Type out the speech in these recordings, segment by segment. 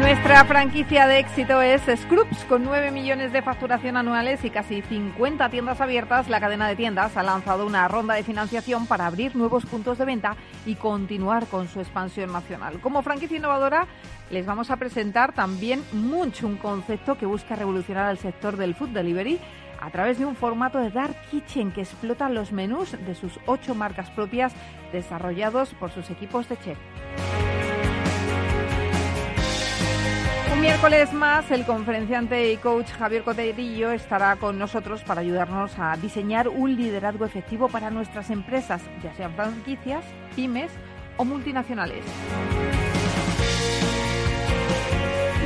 Nuestra franquicia de éxito es Scrubs, con 9 millones de facturación anuales y casi 50 tiendas abiertas. La cadena de tiendas ha lanzado una ronda de financiación para abrir nuevos puntos de venta y continuar con su expansión nacional. Como franquicia innovadora, les vamos a presentar también Munch, un concepto que busca revolucionar el sector del food delivery a través de un formato de Dark Kitchen que explota los menús de sus ocho marcas propias desarrollados por sus equipos de chef. Miércoles más, el conferenciante y coach Javier Coterillo estará con nosotros para ayudarnos a diseñar un liderazgo efectivo para nuestras empresas, ya sean franquicias, pymes o multinacionales.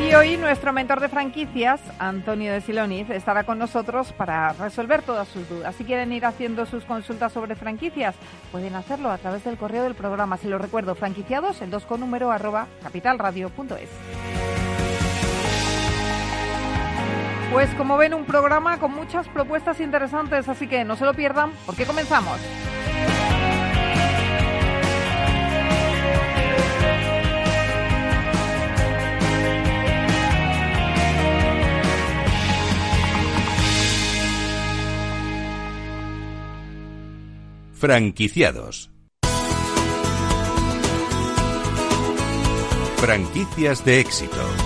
Y hoy nuestro mentor de franquicias, Antonio de Siloniz, estará con nosotros para resolver todas sus dudas. Si quieren ir haciendo sus consultas sobre franquicias, pueden hacerlo a través del correo del programa. Se lo recuerdo, franquiciados, el 2 con número arroba capitalradio.es. Pues como ven, un programa con muchas propuestas interesantes, así que no se lo pierdan, porque comenzamos. Franquiciados. Franquicias de éxito.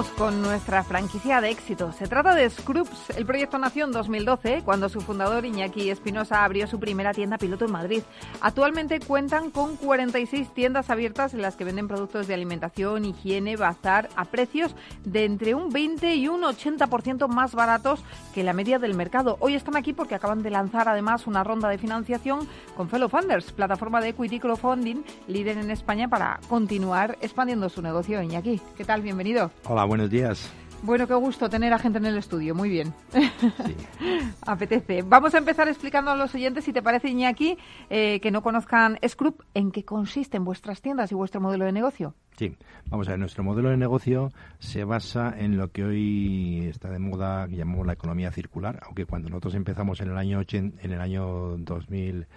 Con nuestra franquicia de éxito. Se trata de Scrubs. El proyecto nació en 2012, cuando su fundador Iñaki Espinosa abrió su primera tienda piloto en Madrid. Actualmente cuentan con 46 tiendas abiertas en las que venden productos de alimentación, higiene, bazar a precios de entre un 20 y un 80% más baratos que la media del mercado. Hoy están aquí porque acaban de lanzar además una ronda de financiación con Fellow Funders, plataforma de equity crowdfunding líder en España para continuar expandiendo su negocio. Iñaki, ¿qué tal? Bienvenido. Hola, buenos días. Bueno, qué gusto tener a gente en el estudio. Muy bien. Apetece. Vamos a empezar explicando a los oyentes, si te parece, Iñaki, eh, que no conozcan Scrub, en qué consisten vuestras tiendas y vuestro modelo de negocio. Sí, vamos a ver, nuestro modelo de negocio se basa en lo que hoy está de moda, que llamamos la economía circular, aunque cuando nosotros empezamos en el año, en el año 2000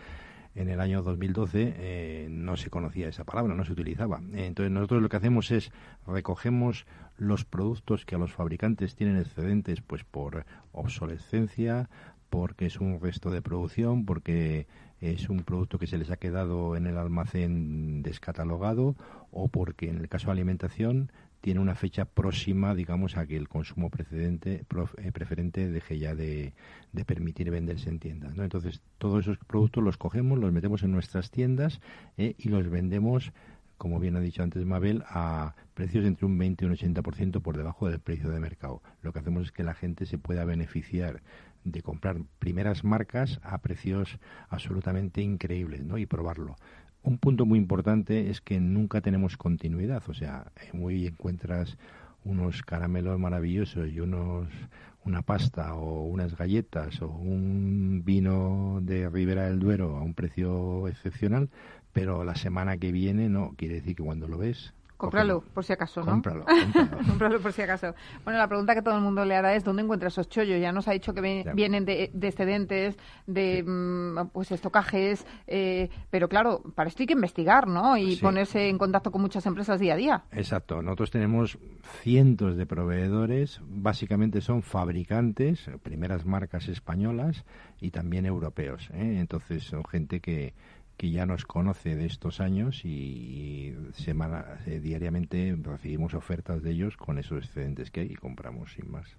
en el año 2012 eh, no se conocía esa palabra, no se utilizaba. Entonces nosotros lo que hacemos es recogemos los productos que a los fabricantes tienen excedentes pues por obsolescencia, porque es un resto de producción, porque es un producto que se les ha quedado en el almacén descatalogado o porque en el caso de alimentación tiene una fecha próxima, digamos, a que el consumo precedente, eh, preferente deje ya de, permitir venderse en tiendas. ¿no? Entonces, todos esos productos los cogemos, los metemos en nuestras tiendas eh, y los vendemos, como bien ha dicho antes Mabel, a precios entre un 20 y un 80% por debajo del precio de mercado. Lo que hacemos es que la gente se pueda beneficiar de comprar primeras marcas a precios absolutamente increíbles ¿no? y probarlo. Un punto muy importante es que nunca tenemos continuidad, o sea, muy encuentras unos caramelos maravillosos y unos una pasta o unas galletas o un vino de Ribera del Duero a un precio excepcional, pero la semana que viene no, quiere decir que cuando lo ves Cómpralo, por si acaso, ¿no? Cómpralo, cómpralo. por si acaso. Bueno, la pregunta que todo el mundo le hará es ¿dónde encuentra esos chollos? Ya nos ha dicho que vienen de, excedentes, de mm, pues estocajes, eh, pero claro, para esto hay que investigar, ¿no? Y ponerse en contacto con muchas empresas día a día. Exacto. Nosotros tenemos cientos de proveedores, básicamente son fabricantes, primeras marcas españolas y también europeos. ¿eh? Entonces son gente que que ya nos conoce de estos años y semana, eh, diariamente recibimos ofertas de ellos con esos excedentes que hay y compramos sin más.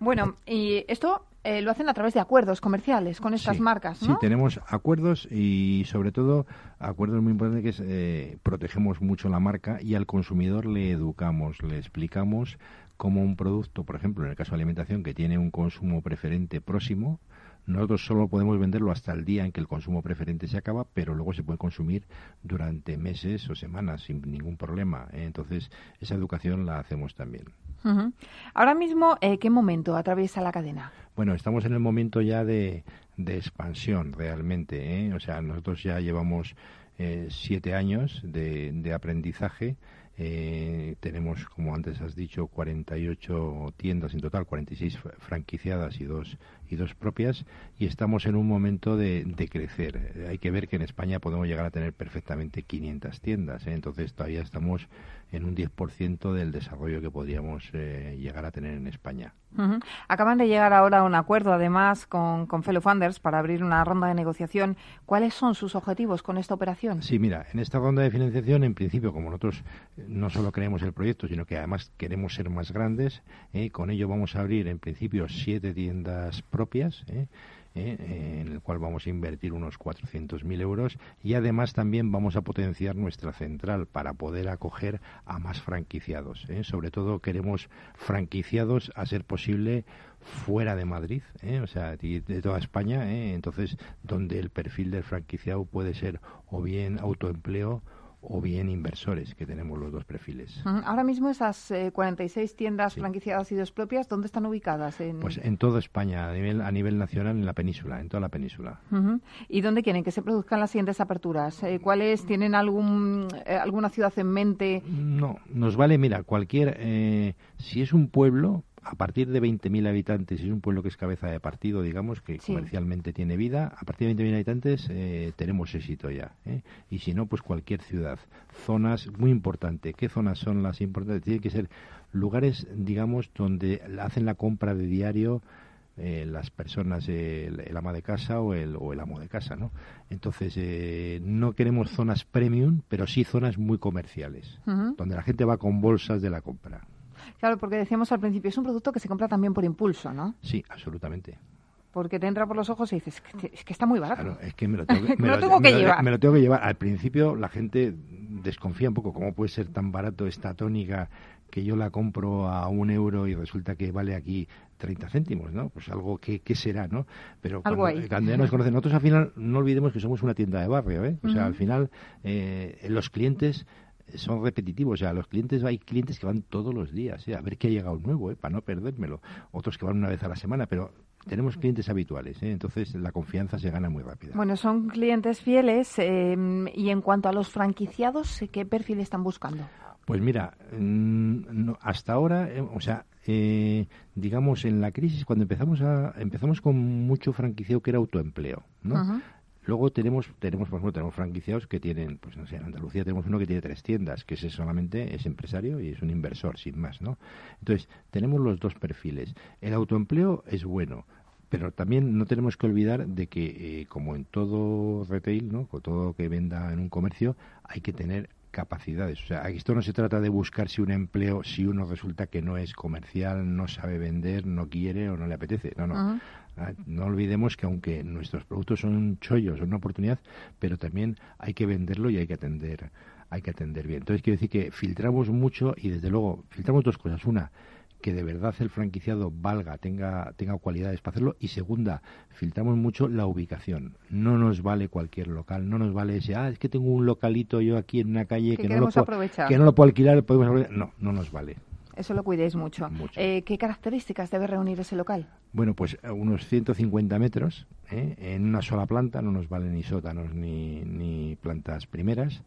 Bueno, y esto eh, lo hacen a través de acuerdos comerciales con estas marcas, ¿no? Sí, tenemos acuerdos y sobre todo acuerdos muy importantes que eh, protegemos mucho la marca y al consumidor le educamos, le explicamos cómo un producto, por ejemplo, en el caso de alimentación, que tiene un consumo preferente próximo, nosotros solo podemos venderlo hasta el día en que el consumo preferente se acaba, pero luego se puede consumir durante meses o semanas sin ningún problema. ¿eh? Entonces, esa educación la hacemos también. Ahora mismo, eh, ¿qué momento atraviesa la cadena? Bueno, estamos en el momento ya de, expansión realmente. ¿eh? O sea, nosotros ya llevamos siete años de, de aprendizaje eh, tenemos, como antes has dicho, 48 tiendas en total, 46 franquiciadas y dos, y dos propias, y estamos en un momento de, crecer. hay que ver que en España podemos llegar a tener perfectamente 500 tiendas, ¿eh? entonces todavía estamos en un 10% del desarrollo que podríamos eh, llegar a tener en España. Acaban de llegar ahora a un acuerdo, además, con, con Fellow Funders para abrir una ronda de negociación. ¿Cuáles son sus objetivos con esta operación? Sí, mira, en esta ronda de financiación, en principio, como nosotros eh, no solo creemos el proyecto, sino que además queremos ser más grandes, eh, con ello vamos a abrir, en principio, siete tiendas propias. ¿eh? En el cual vamos a invertir unos 400.000 euros y además también vamos a potenciar nuestra central para poder acoger a más franquiciados. ¿eh? Sobre todo queremos franquiciados a ser posible fuera de Madrid, ¿eh? o sea, de, toda España, entonces donde el perfil del franquiciado puede ser o bien autoempleo o bien inversores, que tenemos los dos perfiles. Ahora mismo esas 46 eh, tiendas franquiciadas y dos propias, ¿dónde están ubicadas? En... Pues en toda España, a nivel, a nivel nacional, en la península, en toda la península. ¿Y dónde quieren que se produzcan las siguientes aperturas? Eh, ¿Cuáles tienen algún, eh, alguna ciudad en mente? No, nos vale, mira, cualquier, si es un pueblo, a partir de 20.000 habitantes, es un pueblo que es cabeza de partido, digamos, que comercialmente tiene vida, a partir de 20.000 habitantes eh, tenemos éxito ya. ¿eh? Y si no, pues cualquier ciudad. Zonas, muy importante, ¿qué zonas son las importantes? Tienen que ser lugares, digamos, donde hacen la compra de diario eh, las personas, el, ama de casa o el, o el amo de casa, ¿no? Entonces, no queremos zonas premium, pero sí zonas muy comerciales, donde la gente va con bolsas de la compra. Claro, porque decíamos al principio, es un producto que se compra también por impulso, ¿no? Sí, absolutamente. Porque te entra por los ojos y dices, es que, está muy barato. Claro, es que me lo tengo que, llevar. me lo tengo que llevar. Al principio la gente desconfía un poco, ¿cómo puede ser tan barato esta tónica que yo la compro a un euro y resulta que vale aquí 30 céntimos, ¿no? Pues algo que, será, ¿no? Pero cuando, ya nos conocen, nosotros al final no olvidemos que somos una tienda de barrio, ¿eh? O sea, al final eh, los clientes son repetitivos. O sea, los clientes, hay clientes que van todos los días, ¿eh? a ver qué ha llegado nuevo, ¿eh? para no perdérmelo. Otros que van una vez a la semana, pero tenemos clientes habituales, ¿eh? entonces la confianza se gana muy rápido. Bueno, son clientes fieles. Em, y en cuanto a los franquiciados, ¿qué perfil están buscando? Pues mira, mm, hasta ahora, eh, o sea, eh, digamos en la crisis cuando empezamos a empezamos con mucho franquiciado que era autoempleo, ¿no? Luego tenemos, tenemos, por ejemplo, tenemos franquiciados que tienen, pues no sé, en Andalucía tenemos uno que tiene tres tiendas, que ese solamente es empresario y es un inversor, sin más, ¿no? Entonces, tenemos los dos perfiles. El autoempleo es bueno, pero también no tenemos que olvidar de que, eh, como en todo retail, ¿no? Con todo que venda en un comercio, hay que tener capacidades. O sea, esto no se trata de buscar si un empleo, si uno resulta que no es comercial, no sabe vender, no quiere o no le apetece. No, no. Ah, no olvidemos que aunque nuestros productos son chollos, son una oportunidad, pero también hay que venderlo y hay que atender, hay que atender bien. Entonces quiero decir que filtramos mucho y desde luego filtramos dos cosas. Una, que de verdad el franquiciado valga, tenga, tenga cualidades para hacerlo. Y segunda, filtramos mucho la ubicación. No nos vale cualquier local, no nos vale ese, ah, es que tengo un localito yo aquí en una calle que, no, lo puedo, que no lo puedo alquilar, podemos No, no nos vale. Eso lo cuidéis mucho. Eh, ¿Qué características debe reunir ese local? Bueno, pues eh, unos 150 metros ¿eh? en una sola planta, no nos valen ni sótanos ni, ni plantas primeras.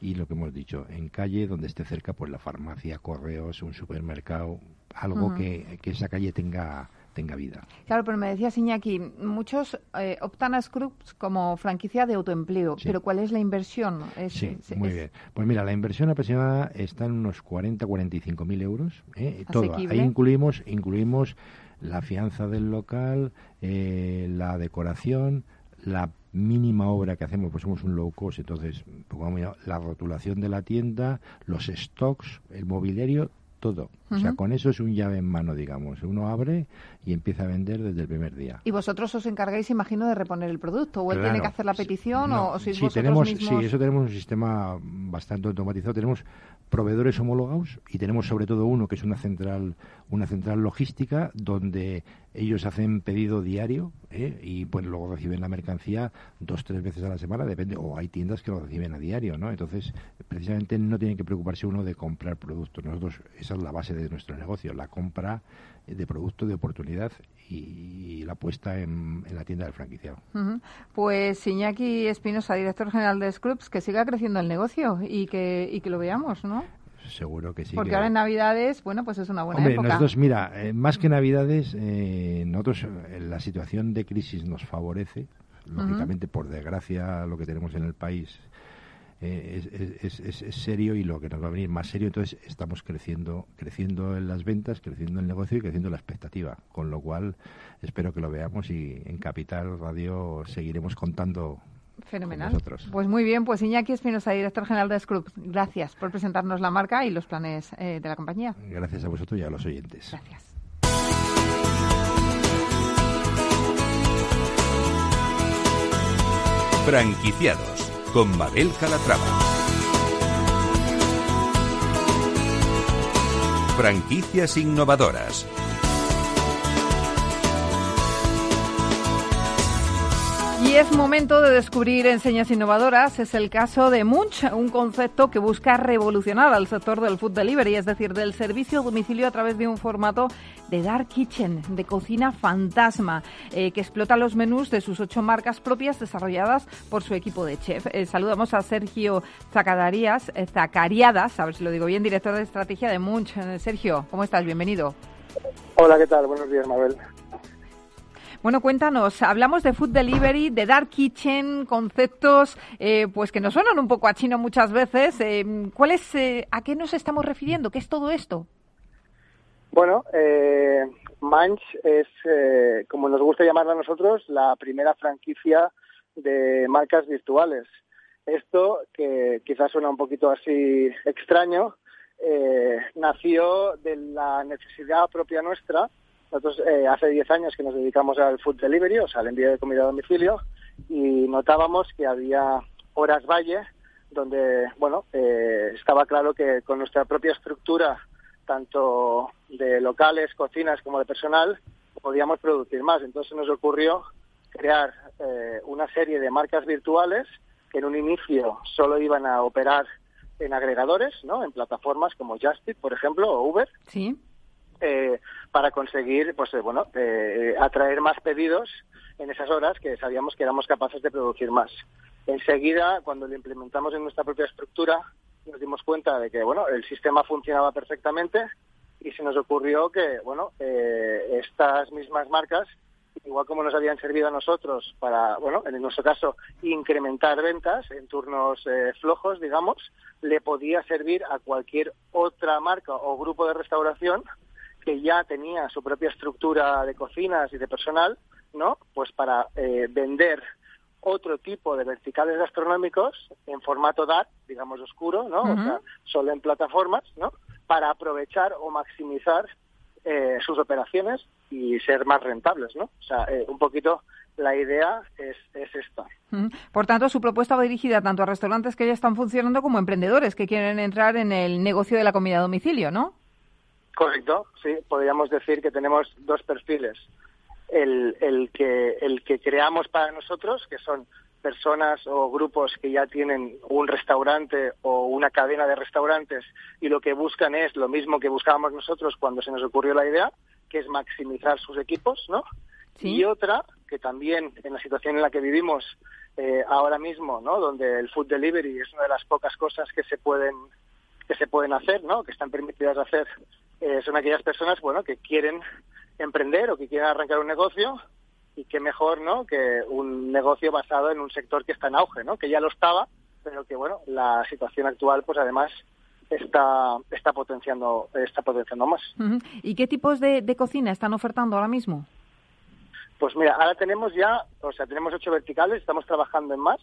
Y lo que hemos dicho, en calle donde esté cerca pues la farmacia, correos, un supermercado, algo que, que, esa calle tenga tenga vida. Claro, pero me decía Iñaki, muchos eh, optan a Scrubs como franquicia de autoempleo, pero ¿cuál es la inversión? sí, muy bien. Pues mira, la inversión aproximada está en unos 40, 45 mil euros. ¿eh? Todo. Ahí incluimos, incluimos la fianza del local, eh, la decoración, la mínima obra que hacemos, pues somos un low cost, entonces la rotulación de la tienda, los stocks, el mobiliario, todo. O sea, con eso es un llave en mano, digamos. Uno abre y empieza a vender desde el primer día. ¿Y vosotros os encargáis, imagino, de reponer el producto? ¿O él tiene que hacer la petición o, sois sí, tenemos, Sí, eso tenemos un sistema bastante automatizado. Tenemos proveedores homologados y tenemos sobre todo uno que es una central una central logística donde ellos hacen pedido diario ¿eh? y pues luego reciben la mercancía dos tres veces a la semana depende o hay tiendas que lo reciben a diario no entonces precisamente no tiene que preocuparse uno de comprar productos nosotros esa es la base de nuestro negocio la compra de producto de oportunidad y, la puesta en, la tienda del franquiciado. Pues Iñaki Espinosa, director general de Scrubs, que siga creciendo el negocio y que, y que lo veamos, ¿no? seguro que sí. Porque ahora en Navidades, bueno, pues es una buena Hombre, nosotros, mira, eh, más que Navidades, eh, nosotros, eh, la situación de crisis nos favorece, lógicamente, por desgracia, lo que tenemos en el país eh, es, es, es, serio y lo que nos va a venir más serio. Entonces estamos creciendo, creciendo en las ventas, creciendo en el negocio y creciendo la expectativa. Con lo cual espero que lo veamos y en Capital Radio seguiremos contando Fenomenal. Pues muy bien, pues Iñaki Espinosa, director general de Scrub, gracias por presentarnos la marca y los planes eh, de la compañía. Gracias a vosotros y a los oyentes. Gracias. Franquiciados con Mabel Calatrava. Franquicias innovadoras. Y es momento de descubrir enseñas innovadoras. Es el caso de Munch, un concepto que busca revolucionar al sector del food delivery, es decir, del servicio a domicilio a través de un formato de dark kitchen, de cocina fantasma, eh, que explota los menús de sus ocho marcas propias desarrolladas por su equipo de chef. Eh, saludamos a Sergio Zacadarías, eh, Zacariadas, a ver si lo digo bien, director de estrategia de Munch. Sergio, ¿cómo estás? Bienvenido. Hola, ¿qué tal? Buenos días, Mabel. Bueno, cuéntanos, hablamos de food delivery, de dark kitchen, conceptos eh, pues que nos suenan un poco a chino muchas veces. Eh, ¿cuál es, eh, ¿A qué nos estamos refiriendo? ¿Qué es todo esto? Bueno, eh, Manch es, como nos gusta llamarla a nosotros, la primera franquicia de marcas virtuales. Esto, que quizás suena un poquito así extraño, nació de la necesidad propia nuestra nosotros eh, hace 10 años que nos dedicamos al food delivery, o sea, al envío de comida a domicilio, y notábamos que había horas valle donde, bueno, eh, estaba claro que con nuestra propia estructura, tanto de locales, cocinas como de personal, podíamos producir más. Entonces nos ocurrió crear eh, una serie de marcas virtuales que en un inicio solo iban a operar en agregadores, ¿no? En plataformas como Justit, por ejemplo, o Uber. Sí eh, para conseguir, pues eh, bueno, eh, atraer más pedidos en esas horas que sabíamos que éramos capaces de producir más. Enseguida, cuando lo implementamos en nuestra propia estructura, nos dimos cuenta de que, bueno, el sistema funcionaba perfectamente y se nos ocurrió que, bueno, eh, estas mismas marcas, igual como nos habían servido a nosotros para, bueno, en nuestro caso, incrementar ventas en turnos eh, flojos, digamos, le podía servir a cualquier otra marca o grupo de restauración que ya tenía su propia estructura de cocinas y de personal, ¿no? Pues para eh, vender otro tipo de verticales gastronómicos en formato DAT, digamos oscuro, ¿no? O sea, solo en plataformas, ¿no? Para aprovechar o maximizar eh, sus operaciones y ser más rentables, ¿no? O sea, eh, un poquito la idea es, es esta. Por tanto, su propuesta va dirigida tanto a restaurantes que ya están funcionando como a emprendedores que quieren entrar en el negocio de la comida a domicilio, ¿no? Correcto, sí, podríamos decir que tenemos dos perfiles. El, el, que, el que creamos para nosotros, que son personas o grupos que ya tienen un restaurante o una cadena de restaurantes y lo que buscan es lo mismo que buscábamos nosotros cuando se nos ocurrió la idea, que es maximizar sus equipos, ¿no? Y otra, que también en la situación en la que vivimos eh, ahora mismo, ¿no? Donde el food delivery es una de las pocas cosas que se pueden que se pueden hacer, ¿no? Que están permitidas hacer eh, son aquellas personas, bueno, que quieren emprender o que quieren arrancar un negocio y qué mejor, ¿no? Que un negocio basado en un sector que está en auge, ¿no? Que ya lo estaba, pero que, bueno, la situación actual, pues además está está potenciando está potenciando más. ¿Y qué tipos de, cocina están ofertando ahora mismo? Pues mira, ahora tenemos ya, o sea, tenemos ocho verticales, estamos trabajando en más.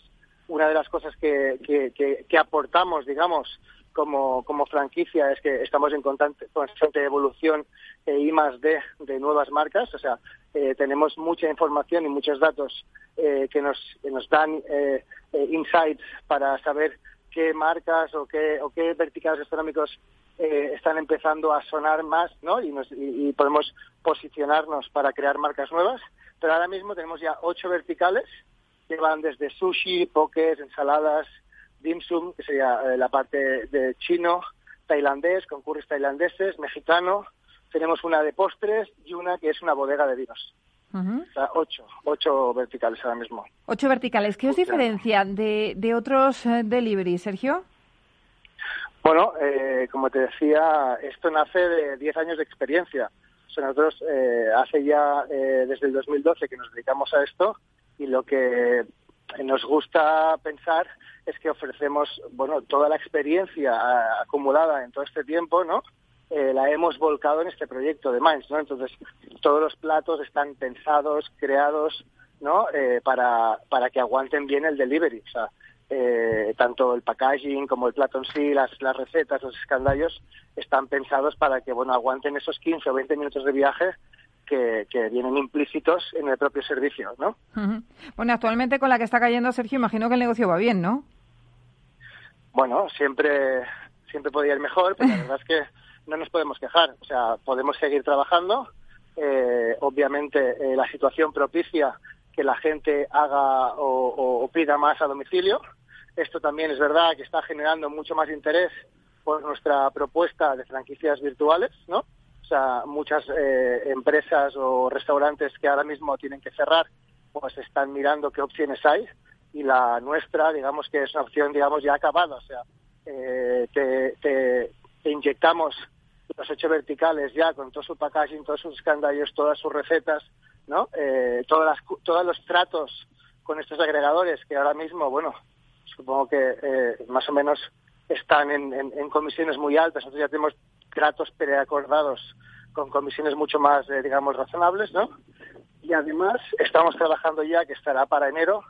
Una de las cosas que, que, que aportamos, digamos, como, como franquicia es que estamos en constante, constante evolución e I más D de nuevas marcas. O sea, eh, tenemos mucha información y muchos datos eh, que, nos, que nos dan eh, insights para saber qué marcas o qué, o qué verticales gastronómicos están empezando a sonar más, ¿no? Y, nos, y, podemos posicionarnos para crear marcas nuevas. Pero ahora mismo tenemos ya ocho verticales que van desde sushi, pokés, ensaladas, dim sum, que sería la parte de chino, tailandés, con curries tailandeses, mexicano, tenemos una de postres y una que es una bodega de vinos. o sea, ocho, ocho verticales ahora mismo. Ocho verticales. ¿Qué os diferencia de, de otros eh, delivery, Sergio? Bueno, eh, como te decía, esto nace de diez años de experiencia. O sea, nosotros eh, hace ya desde el 2012 que nos dedicamos a esto y lo que nos gusta pensar es que ofrecemos, bueno, toda la experiencia acumulada en todo este tiempo, ¿no? Eh, la hemos volcado en este proyecto de Minds, ¿no? Entonces, todos los platos están pensados, creados, ¿no? Eh, para, para que aguanten bien el delivery. O sea, eh, tanto el packaging como el plato en sí, las, las recetas, los escandallos, están pensados para que, bueno, aguanten esos 15 o 20 minutos de viaje que, que, vienen implícitos en el propio servicio, ¿no? Bueno, actualmente con la que está cayendo Sergio, imagino que el negocio va bien, ¿no? Bueno, siempre, siempre podría ir mejor, pero la verdad es que no nos podemos quejar. O sea, podemos seguir trabajando. Eh, obviamente, eh, la situación propicia que la gente haga o, pida más a domicilio. Esto también es verdad que está generando mucho más interés por nuestra propuesta de franquicias virtuales, ¿no? O sea, muchas eh, empresas o restaurantes que ahora mismo tienen que cerrar, pues están mirando qué opciones hay y la nuestra, digamos que es una opción, digamos, ya acabada. O sea, te, te, inyectamos los ocho verticales ya con todo su packaging, todos sus escandallos, todas sus recetas, ¿no? Eh, todas las, todos los tratos con estos agregadores que ahora mismo, bueno, supongo que eh, más o menos están en, en, comisiones muy altas. Nosotros ya tenemos tratos preacordados con comisiones mucho más, eh, digamos, razonables, ¿no? Y además estamos trabajando ya, que estará para enero,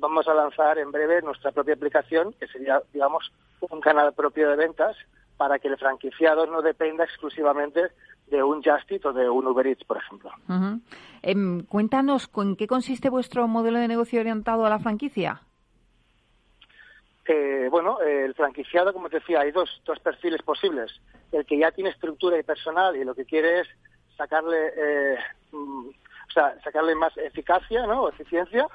vamos a lanzar en breve nuestra propia aplicación, que sería, digamos, un canal propio de ventas para que el franquiciado no dependa exclusivamente de un Justit o de un Uber Eats, por ejemplo. Em, cuéntanos, ¿en qué consiste vuestro modelo de negocio orientado a la franquicia? Eh, bueno, el franquiciado, como te decía, hay dos, dos perfiles posibles. El que ya tiene estructura y personal y lo que quiere es sacarle, eh, mm, o sea, sacarle más eficacia, ¿no? eficiencia.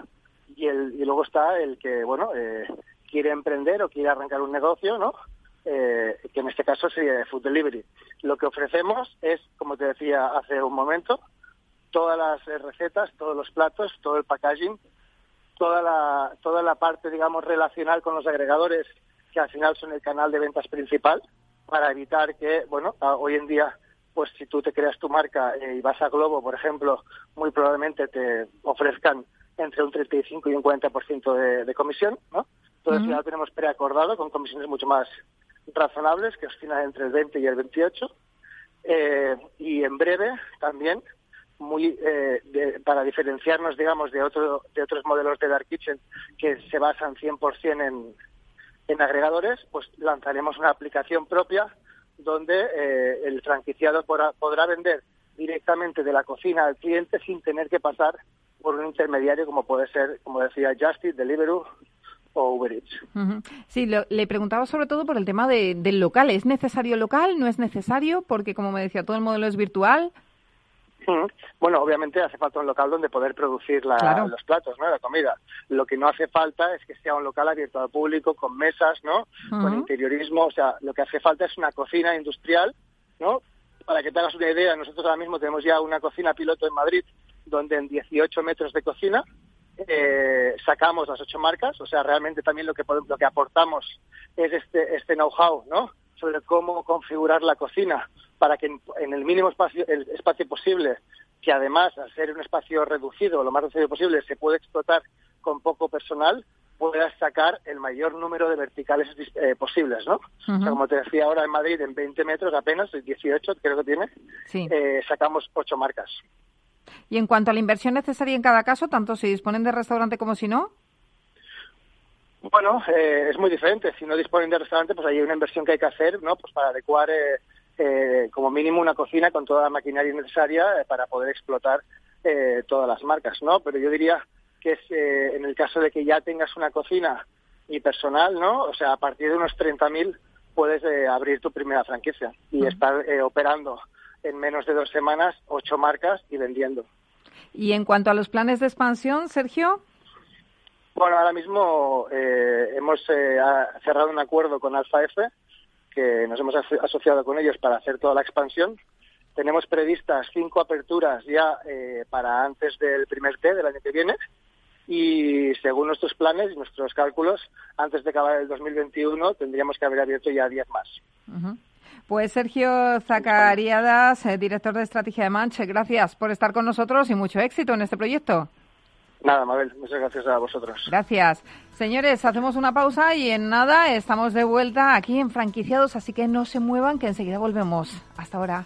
Y, el, y luego está el que, bueno, eh, quiere emprender o quiere arrancar un negocio, ¿no? Eh, que en este caso sería Food Delivery. Lo que ofrecemos es, como te decía hace un momento, todas las eh, recetas, todos los platos, todo el packaging, toda la, toda la parte, digamos, relacional con los agregadores, que al final son el canal de ventas principal, para evitar que, bueno, hoy en día, pues si tú te creas tu marca eh, y vas a Globo, por ejemplo, muy probablemente te ofrezcan entre un 35 y un 40% de, de comisión, ¿no? Entonces ya lo tenemos preacordado con comisiones mucho más razonables que oscilan entre el 20 y el 28 eh, y en breve también muy eh, para diferenciarnos digamos de otro de otros modelos de dark kitchen que se basan 100% en en agregadores pues lanzaremos una aplicación propia donde eh, el franquiciado podrá, vender directamente de la cocina al cliente sin tener que pasar por un intermediario como puede ser como decía Justice, Deliveroo o Uber Eats. Sí, le preguntaba sobre todo por el tema de, del local. ¿Es necesario local? ¿No es necesario? Porque, como me decía, todo el modelo es virtual. Bueno, obviamente hace falta un local donde poder producir los platos, ¿no? La comida. Lo que no hace falta es que sea un local abierto al público, con mesas, ¿no? Con interiorismo. O sea, lo que hace falta es una cocina industrial, ¿no? Para que te hagas una idea, nosotros ahora mismo tenemos ya una cocina piloto en Madrid, donde en 18 metros de cocina eh, sacamos las ocho marcas, o sea, realmente también lo que lo que aportamos es este este know-how, ¿no? Sobre cómo configurar la cocina para que en, el mínimo espacio el espacio posible, que además al ser un espacio reducido, lo más reducido posible, se puede explotar con poco personal, puedas sacar el mayor número de verticales eh, posibles, ¿no? como te decía ahora en Madrid, en 20 metros apenas, 18 creo que tiene, eh, sacamos ocho marcas. Y en cuanto a la inversión necesaria en cada caso, tanto si disponen de restaurante como si no. Bueno, eh, es muy diferente. Si no disponen de restaurante, pues hay una inversión que hay que hacer, ¿no? Pues para adecuar eh, eh, como mínimo una cocina con toda la maquinaria necesaria para poder explotar todas las marcas, ¿no? Pero yo diría que es en el caso de que ya tengas una cocina y personal, ¿no? O sea, a partir de unos 30.000 puedes abrir tu primera franquicia y estar operando en menos de dos semanas ocho marcas y vendiendo. Y en cuanto a los planes de expansión, Sergio. Bueno, ahora mismo eh, hemos eh, cerrado un acuerdo con Alfa F, que nos hemos asociado con ellos para hacer toda la expansión. Tenemos previstas cinco aperturas ya eh, para antes del primer T del año que viene y según nuestros planes y nuestros cálculos, antes de acabar el 2021 tendríamos que haber abierto ya diez más. Pues Sergio Zacariadas, director de estrategia de Manche, gracias por estar con nosotros y mucho éxito en este proyecto. Nada, Mabel, muchas gracias a vosotros. Gracias. Señores, hacemos una pausa y en nada estamos de vuelta aquí en Franquiciados, así que no se muevan, que enseguida volvemos. Hasta ahora.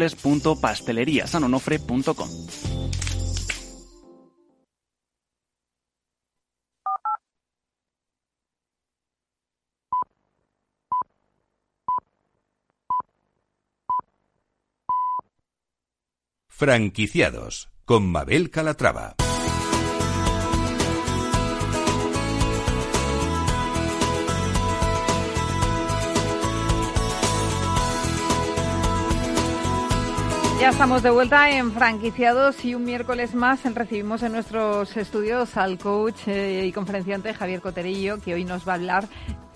www.pasteleriasanonofre.com. Franquiciados con Mabel Calatrava. Estamos de vuelta en franquiciados y un miércoles más recibimos en nuestros estudios al coach eh, y conferenciante Javier Coterillo, que hoy nos va a hablar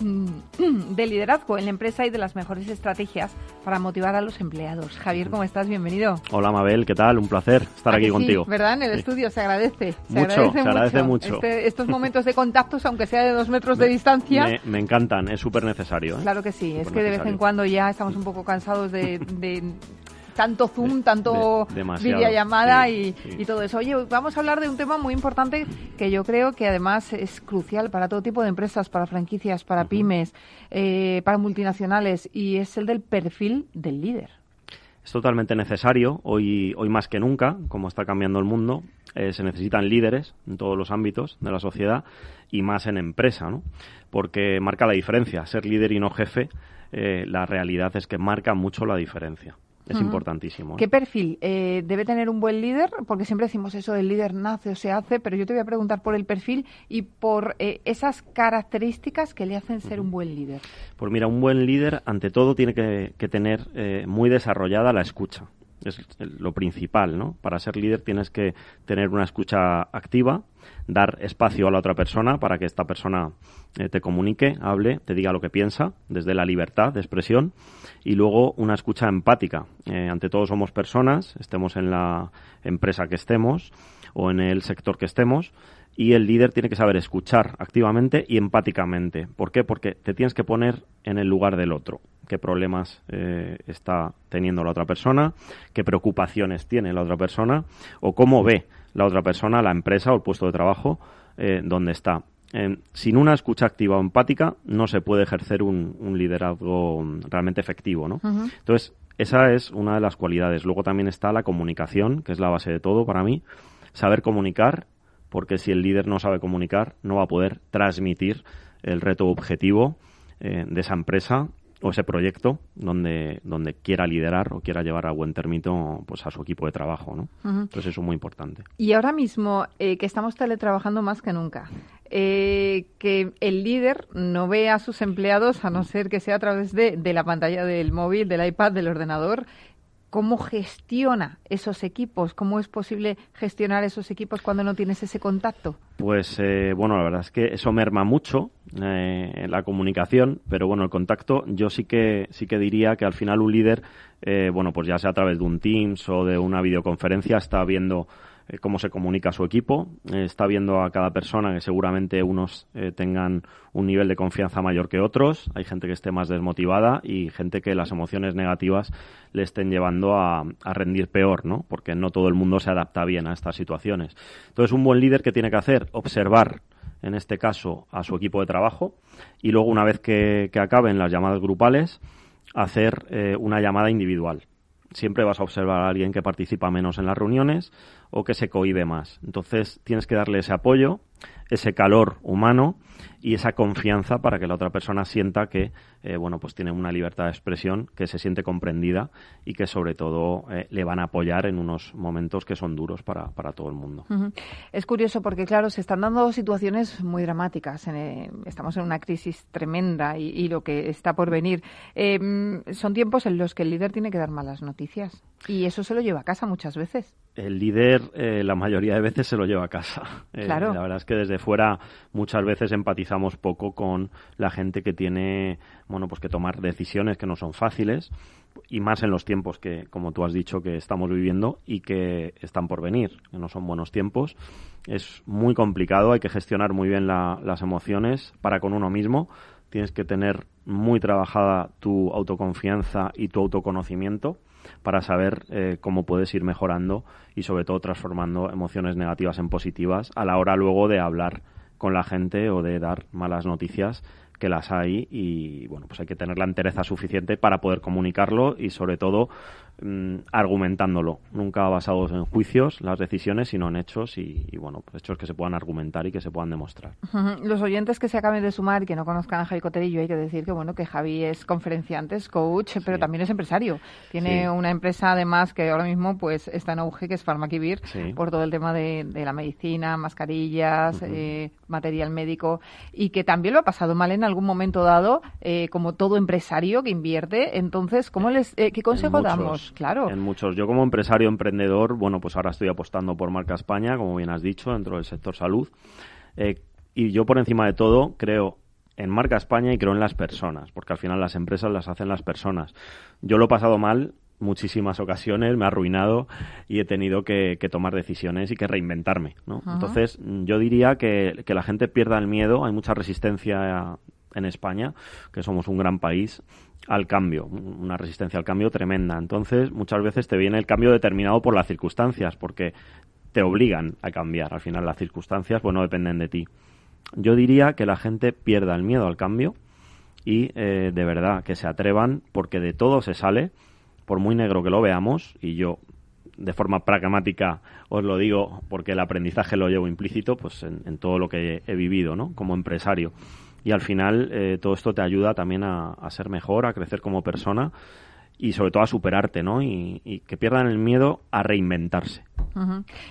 mm, de liderazgo en la empresa y de las mejores estrategias para motivar a los empleados. Javier, ¿cómo estás? Bienvenido. Hola Mabel, ¿qué tal? Un placer estar aquí contigo. ¿Verdad? En el estudio se agradece. Se mucho, agradece se agradece mucho. Este, estos momentos de contactos, aunque sea de dos metros de distancia. Me, encantan, es súper necesario. ¿eh? Claro que sí, es que de vez en cuando ya estamos un poco cansados de tanto Zoom, tanto videollamada y, todo eso. Oye, vamos a hablar de un tema muy importante que yo creo que además es crucial para todo tipo de empresas, para franquicias, para pymes, eh, para multinacionales, y es el del perfil del líder. Es totalmente necesario, hoy, hoy más que nunca, como está cambiando el mundo, eh, se necesitan líderes en todos los ámbitos de la sociedad y más en empresa, ¿no? Porque marca la diferencia. Ser líder y no jefe, eh, la realidad es que marca mucho la diferencia. Es importantísimo. ¿eh? ¿Qué perfil eh, debe tener un buen líder? Porque siempre decimos eso, el líder nace o se hace, pero yo te voy a preguntar por el perfil y por eh, esas características que le hacen ser un buen líder. Pues mira, un buen líder ante todo tiene que, que tener muy desarrollada la escucha. Es lo principal, ¿no? Para ser líder tienes que tener una escucha activa, dar espacio a la otra persona para que esta persona eh, te comunique, hable, te diga lo que piensa, desde la libertad de expresión, y luego una escucha empática. Eh, ante todo somos personas, estemos en la empresa que estemos o en el sector que estemos, y el líder tiene que saber escuchar activamente y empáticamente. ¿Por qué? Porque te tienes que poner en el lugar del otro. ¿Qué problemas eh, está teniendo la otra persona? ¿Qué preocupaciones tiene la otra persona? ¿O cómo ve la otra persona, la empresa o el puesto de trabajo eh, donde está. sin una escucha activa o empática no se puede ejercer un, liderazgo realmente efectivo, ¿no? Entonces, esa es una de las cualidades. Luego también está la comunicación, que es la base de todo para mí. Saber comunicar, porque si el líder no sabe comunicar, no va a poder transmitir el reto objetivo eh, de esa empresa o ese proyecto donde, donde quiera liderar o quiera llevar a buen término pues a su equipo de trabajo, ¿no? Entonces eso es muy importante. Y ahora mismo eh, que estamos teletrabajando más que nunca, eh, que el líder no ve a sus empleados a no ser que sea a través de, de la pantalla del móvil, del iPad, del ordenador, ¿Cómo gestiona esos equipos? ¿Cómo es posible gestionar esos equipos cuando no tienes ese contacto? Pues eh, bueno, la verdad es que eso merma mucho eh, la comunicación, pero bueno, el contacto yo sí que sí que diría que al final un líder, eh, bueno, pues ya sea a través de un Teams o de una videoconferencia, está viendo eh, cómo se comunica su equipo, eh, está viendo a cada persona que seguramente unos eh, tengan un nivel de confianza mayor que otros, hay gente que esté más desmotivada y gente que las emociones negativas le estén llevando a, rendir peor, ¿no? Porque no todo el mundo se adapta bien a estas situaciones. Entonces, un buen líder que tiene que hacer, observar en este caso a su equipo de trabajo y luego una vez que acaben las llamadas grupales hacer una llamada individual siempre vas a observar a alguien que participa menos en las reuniones o que se cohibe más. Entonces tienes que darle ese apoyo, ese calor humano y esa confianza para que la otra persona sienta que eh, bueno pues tiene una libertad de expresión, que se siente comprendida y que sobre todo eh, le van a apoyar en unos momentos que son duros para, para todo el mundo. Es curioso porque claro se están dando situaciones muy dramáticas. Eh, estamos en una crisis tremenda y, y lo que está por venir em, son tiempos en los que el líder tiene que dar malas noticias y eso se lo lleva a casa muchas veces el líder eh, la mayoría de veces se lo lleva a casa. Eh, la verdad es que desde fuera muchas veces empatizamos poco con la gente que tiene, bueno, pues que tomar decisiones que no son fáciles y más en los tiempos que, como tú has dicho, que estamos viviendo y que están por venir, que no son buenos tiempos. Es muy complicado, hay que gestionar muy bien las emociones para con uno mismo. Tienes que tener muy trabajada tu autoconfianza y tu autoconocimiento para saber eh, cómo puedes ir mejorando y sobre todo transformando emociones negativas en positivas a la hora luego de hablar con la gente o de dar malas noticias que las hay y bueno pues hay que tener la entereza suficiente para poder comunicarlo y sobre todo mm, argumentándolo, nunca basados en juicios las decisiones, sino en hechos y, bueno, pues hechos que se puedan argumentar y que se puedan demostrar. Los oyentes que se acaben de sumar y que no conozcan a Javi Coterillo, hay que decir que bueno que Javi es conferenciante, es coach, pero también es empresario. Tiene una empresa además que ahora mismo pues está en auge, que es Farmakivir, por todo el tema de, la medicina, mascarillas, eh, material médico, y que también lo ha pasado mal en algún momento dado, eh, como todo empresario que invierte. Entonces, ¿cómo les, eh, ¿qué consejo damos? Claro. En muchos. Yo como empresario emprendedor, bueno, pues ahora estoy apostando por Marca España, como bien has dicho, dentro del sector salud. Eh, y yo por encima de todo creo en Marca España y creo en las personas, porque al final las empresas las hacen las personas. Yo lo he pasado mal muchísimas ocasiones, me ha arruinado y he tenido que, tomar decisiones y que reinventarme. ¿no? Entonces, yo diría que, que, la gente pierda el miedo, hay mucha resistencia en España, que somos un gran país, al cambio, una resistencia al cambio tremenda. Entonces, muchas veces te viene el cambio determinado por las circunstancias, porque te obligan a cambiar. Al final, las circunstancias, pues no dependen de ti. Yo diría que la gente pierda el miedo al cambio y eh, de verdad que se atrevan, porque de todo se sale, por muy negro que lo veamos, y yo de forma pragmática os lo digo porque el aprendizaje lo llevo implícito pues en, en todo lo que he vivido ¿no? como empresario y al final eh, todo esto te ayuda también a, ser mejor, a crecer como persona y sobre todo a superarte, ¿no? Y, que pierdan el miedo a reinventarse.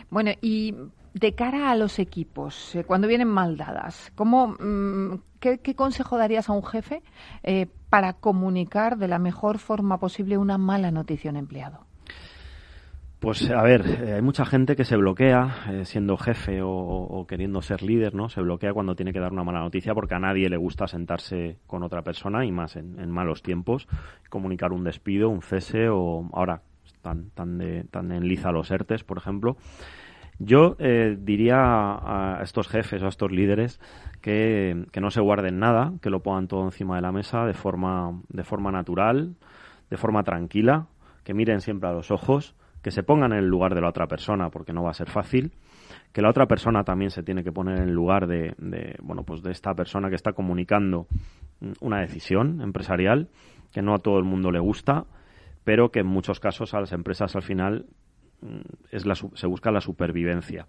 Bueno, y de cara a los equipos, eh, cuando vienen mal dadas, ¿cómo, mm, qué, consejo darías a un jefe eh, para comunicar de la mejor forma posible una mala noticia a un empleado? Pues a ver, eh, hay mucha gente que se bloquea eh, siendo jefe o, queriendo ser líder, ¿no? Se bloquea cuando tiene que dar una mala noticia porque a nadie le gusta sentarse con otra persona y más en, malos tiempos, comunicar un despido, un cese o ahora tan, tan, de, tan en liza los ERTES, por ejemplo. Yo eh, diría a estos jefes o a estos líderes que, que no se guarden nada, que lo pongan todo encima de la mesa de forma, de forma natural, de forma tranquila, que miren siempre a los ojos que se pongan en el lugar de la otra persona, porque no va a ser fácil, que la otra persona también se tiene que poner en el lugar de, bueno, pues de esta persona que está comunicando una decisión empresarial, que no a todo el mundo le gusta, pero que en muchos casos a las empresas al final mm, es la, se busca la supervivencia.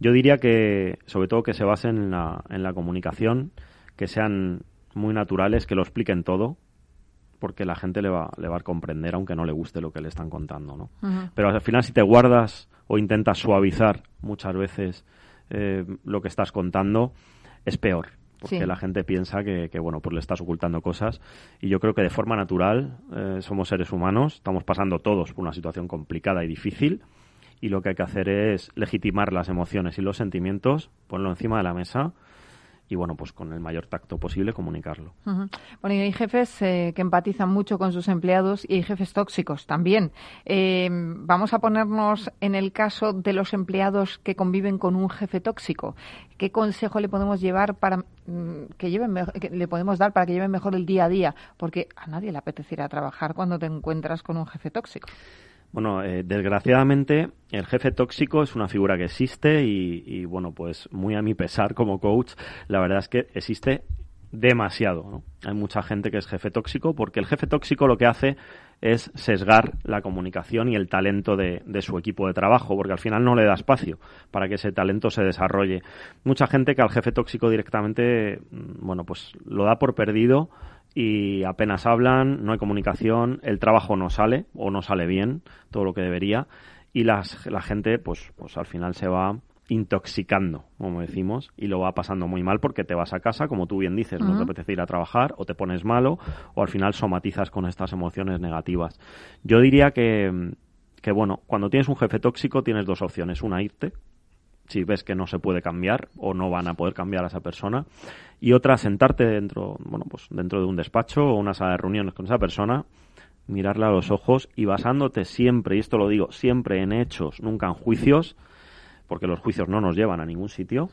Yo diría que, sobre todo, que se basen en la, en la comunicación, que sean muy naturales, que lo expliquen todo, porque la gente le va, le va a comprender aunque no le guste lo que le están contando, ¿no? Pero al final si te guardas o intentas suavizar muchas veces eh, lo que estás contando, es peor. Porque la gente piensa que, bueno, pues le estás ocultando cosas. Y yo creo que de forma natural eh, somos seres humanos, estamos pasando todos por una situación complicada y difícil. Y lo que hay que hacer es legitimar las emociones y los sentimientos, ponerlo encima de la mesa y bueno, pues con el mayor tacto posible comunicarlo. Bueno, y hay jefes eh, que empatizan mucho con sus empleados y hay jefes tóxicos también. Eh, vamos a ponernos en el caso de los empleados que conviven con un jefe tóxico. ¿Qué consejo le podemos llevar para mm, que lleven le podemos dar para que lleven mejor el día a día? Porque a nadie le apetecerá trabajar cuando te encuentras con un jefe tóxico. Bueno, eh, desgraciadamente el jefe tóxico es una figura que existe y, bueno, pues muy a mi pesar como coach, la verdad es que existe demasiado. Hay mucha gente que es jefe tóxico porque el jefe tóxico lo que hace es sesgar la comunicación y el talento de, de, su equipo de trabajo, porque al final no le da espacio para que ese talento se desarrolle. Mucha gente que al jefe tóxico directamente, mm, bueno, pues lo da por perdido y apenas hablan, no hay comunicación, el trabajo no sale o no sale bien, todo lo que debería, y las, la gente, pues, pues al final se va intoxicando, como decimos, y lo va pasando muy mal porque te vas a casa, como tú bien dices, no te apetece ir a trabajar, o te pones malo, o al final somatizas con estas emociones negativas. Yo diría que, que bueno, cuando tienes un jefe tóxico tienes dos opciones, una irte, si ves que no se puede cambiar o no van a poder cambiar a esa persona. Y otra sentarte dentro bueno pues dentro de un despacho o una sala de reuniones con esa persona mirarla a los ojos y basándote siempre y esto lo digo siempre en hechos nunca en juicios porque los juicios no nos llevan a ningún sitio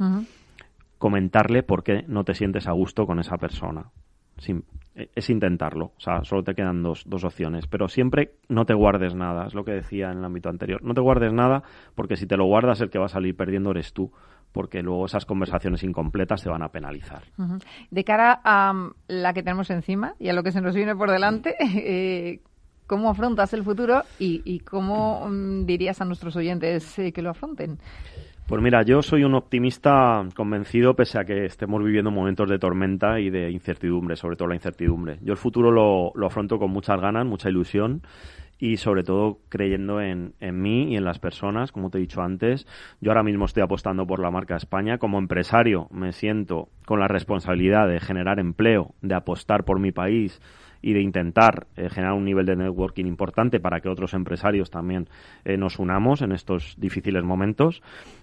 comentarle por qué no te sientes a gusto con esa persona. Eh, es intentarlo. O sea, solo te quedan dos, dos opciones. Pero siempre no te guardes nada, es lo que decía en el ámbito anterior. No te guardes nada porque si te lo guardas el que va a salir perdiendo eres tú porque luego esas conversaciones incompletas te van a penalizar. De cara a mm, la que tenemos encima y a lo que se nos viene por delante, eh, ¿Cómo afrontas el futuro y, cómo mm, dirías a nuestros oyentes eh, que lo afronten? Pues mira, yo soy un optimista convencido pese a que estemos viviendo momentos de tormenta y de incertidumbre, sobre todo la incertidumbre. Yo el futuro lo, lo afronto con muchas ganas, mucha ilusión y sobre todo creyendo en, en, mí y en las personas, como te he dicho antes. Yo ahora mismo estoy apostando por la marca España. Como empresario me siento con la responsabilidad de generar empleo, de apostar por mi país y de intentar eh, generar un nivel de networking importante para que otros empresarios también eh, nos unamos en estos difíciles momentos.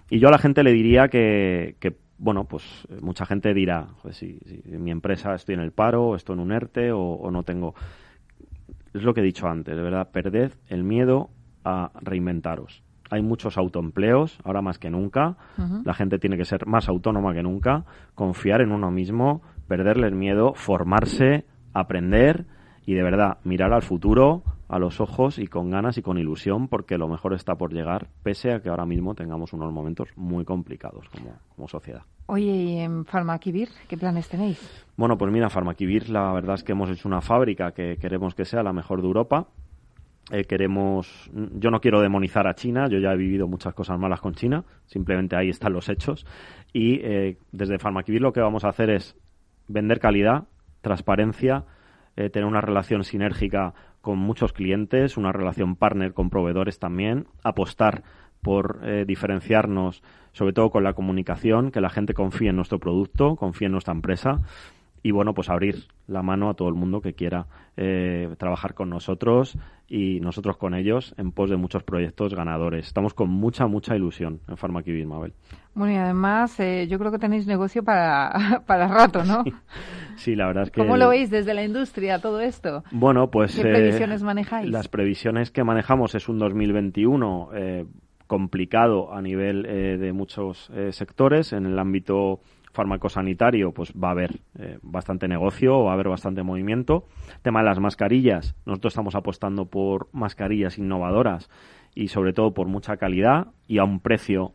Y yo a la gente le diría que, que bueno, pues eh, mucha gente dirá, pues, si, mi empresa estoy en el paro, estoy en un ERTE o, no tengo... Es lo que he dicho antes, de verdad, perded el miedo a reinventaros. Hay muchos autoempleos, ahora más que nunca. La gente tiene que ser más autónoma que nunca, confiar en uno mismo, perderle el miedo, formarse, aprender y de verdad mirar al futuro a los ojos y con ganas y con ilusión porque lo mejor está por llegar pese a que ahora mismo tengamos unos momentos muy complicados como, como sociedad. Oye, ¿y en Farmaquivir qué planes tenéis? Bueno, pues mira, Farmaquivir la verdad es que hemos hecho una fábrica que queremos que sea la mejor de Europa. Eh, queremos, yo no quiero demonizar a China, yo ya he vivido muchas cosas malas con China, simplemente ahí están los hechos. Y eh, desde Farmaquivir lo que vamos a hacer es vender calidad, transparencia, eh, tener una relación sinérgica con muchos clientes, una relación partner con proveedores también, apostar por eh, diferenciarnos, sobre todo con la comunicación, que la gente confíe en nuestro producto, confíe en nuestra empresa y bueno, pues abrir la mano a todo el mundo que quiera eh, trabajar con nosotros y nosotros con ellos en pos de muchos proyectos ganadores. Estamos con mucha, mucha ilusión en Pharmaquivir, Mabel. Bueno, y además eh, yo creo que tenéis negocio para, para rato, ¿no? Sí. la verdad es que... ¿Cómo lo veis desde la industria todo esto? Bueno, pues... ¿Qué previsiones manejáis? Las previsiones que manejamos es un 2021 complicado a nivel de muchos sectores en el ámbito sanitario, pues va a haber eh, bastante negocio, va a haber bastante movimiento. Tema de las mascarillas, nosotros estamos apostando por mascarillas innovadoras y sobre todo por mucha calidad y a un precio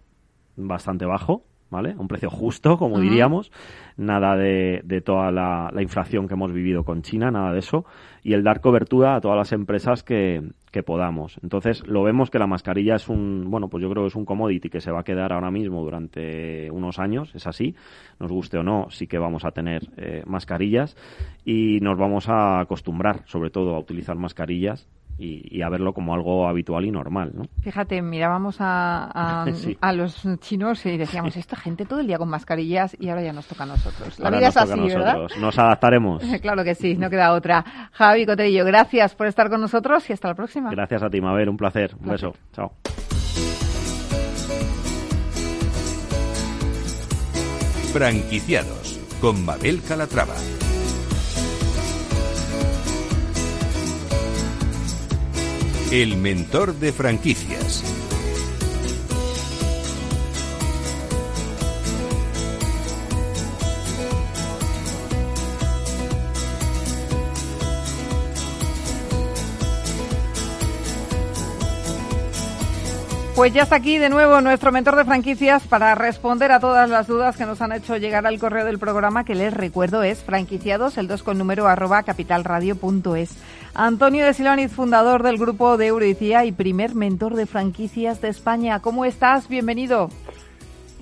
bastante bajo. ¿Vale? Un precio justo, como diríamos. Nada de, de toda la, la, inflación que hemos vivido con China, nada de eso. Y el dar cobertura a todas las empresas que, que podamos. Entonces, lo vemos que la mascarilla es un, bueno, pues yo creo que es un commodity que se va a quedar ahora mismo durante unos años, es así, nos guste o no, sí que vamos a tener eh, mascarillas y nos vamos a acostumbrar, sobre todo, a utilizar mascarillas y, a verlo como algo habitual y normal, ¿no? Fíjate, mirábamos a, a, los chinos y decíamos, esta gente todo el día con mascarillas y ahora ya nos toca a nosotros. La vida es así, ¿verdad? Nos adaptaremos. claro que sí, no queda otra. Javi Cotello, gracias por estar con nosotros y hasta la próxima. Gracias a ti, Mabel, un placer. Un beso. Chao. Franquiciados con Mabel Calatrava. El mentor de franquicias. Pues ya está aquí de nuevo nuestro mentor de franquicias para responder a todas las dudas que nos han hecho llegar al correo del programa que les recuerdo es franquiciados el 2 con número arroba capitalradio.es. Antonio de Siloniz, fundador del grupo de Eurodicía y primer mentor de franquicias de España. ¿Cómo estás? Bienvenido.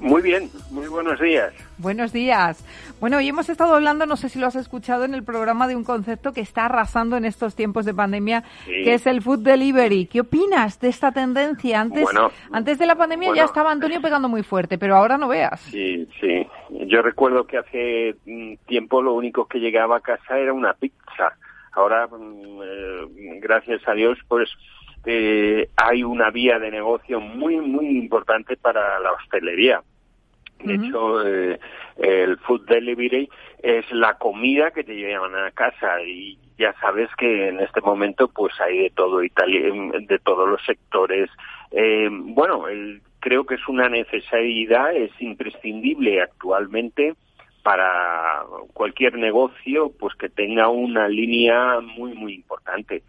Muy bien, muy buenos días. Buenos días. Bueno, hoy hemos estado hablando, no sé si lo has escuchado en el programa, de un concepto que está arrasando en estos tiempos de pandemia, que es el food delivery. ¿Qué opinas de esta tendencia? Antes, antes de la pandemia ya estaba Antonio pegando muy fuerte, pero ahora no veas. Sí, sí. Yo recuerdo que hace tiempo lo único que llegaba a casa era una pizza. Ahora, mm, eh, gracias a Dios, pues eh, hay una vía de negocio muy, muy importante para la hostelería. De hecho, eh, el food delivery es la comida que te llevan a casa y ya sabes que en este momento pues hay de todo Italia, de todos los sectores. Eh, bueno, creo que es una necesidad, es imprescindible actualmente para cualquier negocio pues que tenga una línea muy muy importante